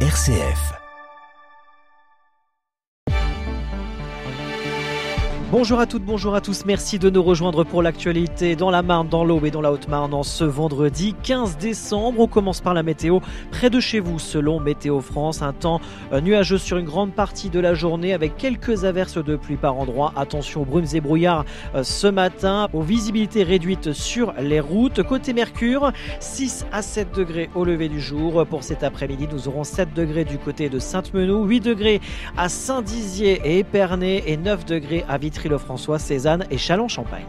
RCF. Bonjour à toutes, bonjour à tous. Merci de nous rejoindre pour l'actualité dans la Marne, dans l'Aube et dans la Haute-Marne en ce vendredi 15 décembre. On commence par la météo. Près de chez vous, selon Météo France, un temps euh, nuageux sur une grande partie de la journée avec quelques averses de pluie par endroit. Attention aux brumes et brouillards euh, ce matin, aux visibilités réduites sur les routes. Côté Mercure, 6 à 7 degrés au lever du jour. Pour cet après-midi, nous aurons 7 degrés du côté de Sainte-Menou, 8 degrés à Saint-Dizier et Épernay et 9 degrés à Vitry le françois Cézanne et Chalon-Champagne.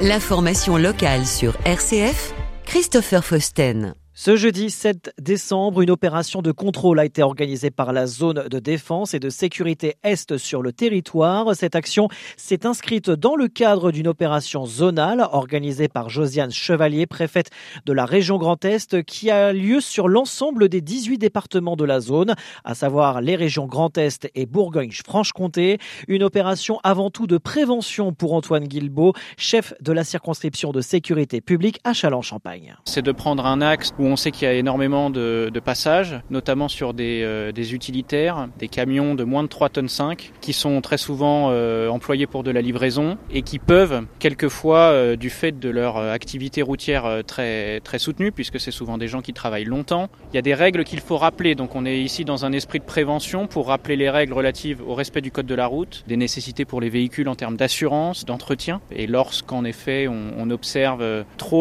L'information locale sur RCF, Christopher Fausten. Ce jeudi 7 décembre, une opération de contrôle a été organisée par la zone de défense et de sécurité Est sur le territoire. Cette action s'est inscrite dans le cadre d'une opération zonale organisée par Josiane Chevalier, préfète de la région Grand Est, qui a lieu sur l'ensemble des 18 départements de la zone, à savoir les régions Grand Est et Bourgogne-Franche-Comté. Une opération avant tout de prévention pour Antoine Guilbeault, chef de la circonscription de sécurité publique à Châlons-Champagne. C'est de prendre un axe où sait qu'il y a énormément de, passages, notamment sur euh, des, utilitaires, des camions de moins de 3 tonnes 5, qui sont très souvent euh, employés pour de la livraison et qui peuvent, quelquefois, euh, du fait de leur activité routière très, très soutenue, puisque c'est souvent des gens qui travaillent longtemps, il y a des règles qu'il faut rappeler. Donc on est ici dans un esprit de prévention pour rappeler les règles relatives au respect du code de la route, des nécessités pour les véhicules en termes d'assurance, d'entretien. Et lorsqu'en effet on, on, observe trop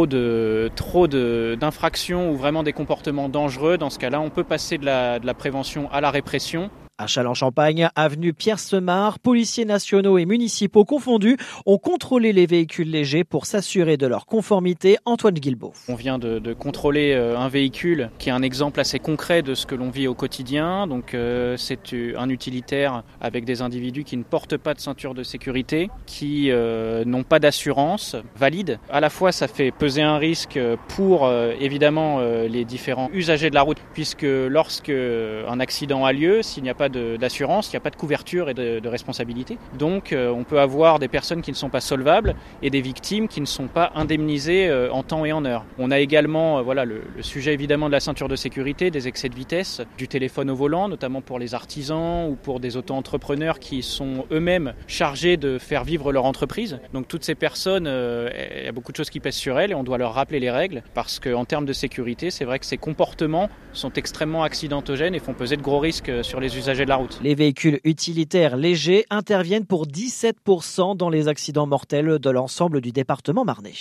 trop d'infractions ou vraiment des comportements dangereux, dans ce cas-là, on peut passer de la, de la prévention à la répression. À Châlons-Champagne, avenue Pierre-Semard, policiers nationaux et municipaux confondus ont contrôlé les véhicules légers pour s'assurer de leur conformité. Antoine Guilbeault. On vient de, contrôler euh, un véhicule qui est un exemple assez concret de ce que l'on vit au quotidien. Donc euh, c'est un utilitaire avec des individus qui ne portent pas de ceinture de sécurité, qui euh, n'ont pas d'assurance valide. À la fois ça fait peser un risque pour évidemment les différents usagers de la route, puisque lorsque un accident a lieu, s'il n'y a pas d'assurance, il n'y a pas de couverture et de, responsabilité. Donc euh, on peut avoir des personnes qui ne sont pas solvables et des victimes qui ne sont pas indemnisées euh, en temps et en heure. On a également euh, voilà, le, le, sujet évidemment de la ceinture de sécurité, des excès de vitesse, du téléphone au volant, notamment pour les artisans ou pour des auto-entrepreneurs qui sont eux-mêmes chargés de faire vivre leur entreprise. Donc toutes ces personnes, il y a beaucoup de choses qui pèsent sur elles et on doit leur rappeler les règles parce qu'en termes de sécurité, c'est vrai que ces comportements sont extrêmement accidentogènes et font peser de gros risques sur les usagers Les véhicules utilitaires légers interviennent pour 17% dans les accidents mortels de l'ensemble du département marnais.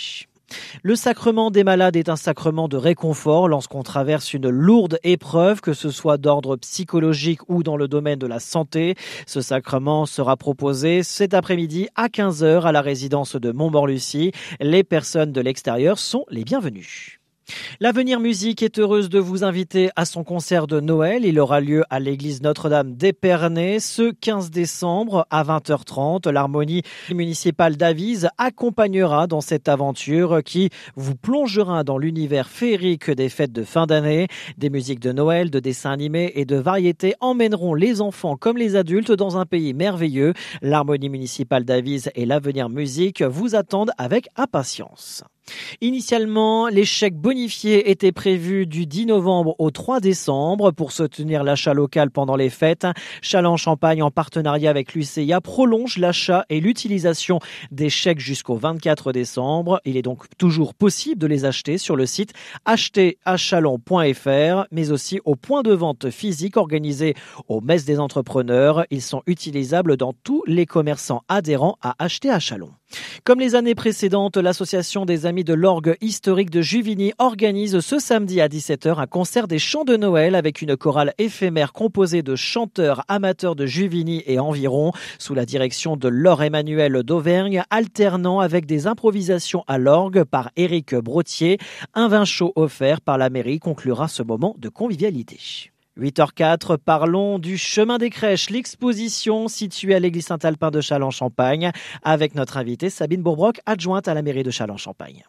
Le sacrement des malades est un sacrement de réconfort lorsqu'on traverse une lourde épreuve, que ce soit d'ordre psychologique ou dans le domaine de la santé. Ce sacrement sera proposé cet après-midi à 15h à la résidence de Montmorlucie. Les personnes de l'extérieur sont les bienvenues. L'Avenir Musique est heureuse de vous inviter à son concert de Noël. Il aura lieu à l'église Notre-Dame d'Épernay ce 15 décembre à 20h30. L'harmonie municipale d'Avise accompagnera dans cette aventure qui vous plongera dans l'univers féerique des fêtes de fin d'année. Des musiques de Noël, de dessins animés et de variétés emmèneront les enfants comme les adultes dans un pays merveilleux. L'harmonie municipale d'Avise et l'Avenir Musique vous attendent avec impatience. Initialement, les chèques bonifiés étaient prévus du 10 novembre au 3 décembre pour soutenir l'achat local pendant les fêtes. Châlons-Champagne, en partenariat avec l'UCIA, prolonge l'achat et l'utilisation des chèques jusqu'au 24 décembre. Il est donc toujours possible de les acheter sur le site acheterachalon.fr, mais aussi au point de vente physique organisé au Messe des entrepreneurs. Ils sont utilisables dans tous les commerçants adhérents à Acheter à Chalon. Comme les années précédentes, l'association des Amis de l'Orgue historique de Juvigny organise ce samedi à 17h un concert des chants de Noël avec une chorale éphémère composée de chanteurs amateurs de Juvigny et environ, sous la direction de Laure Emmanuel d'Auvergne, alternant avec des improvisations à l'orgue par Éric Brotier. Un vin chaud offert par la mairie conclura ce moment de convivialité. 8h04, parlons du chemin des crèches, l'exposition située à l'église Saint-Alpin de Châlons-Champagne, avec notre invitée Sabine Bourbroc, adjointe à la mairie de Châlons-Champagne.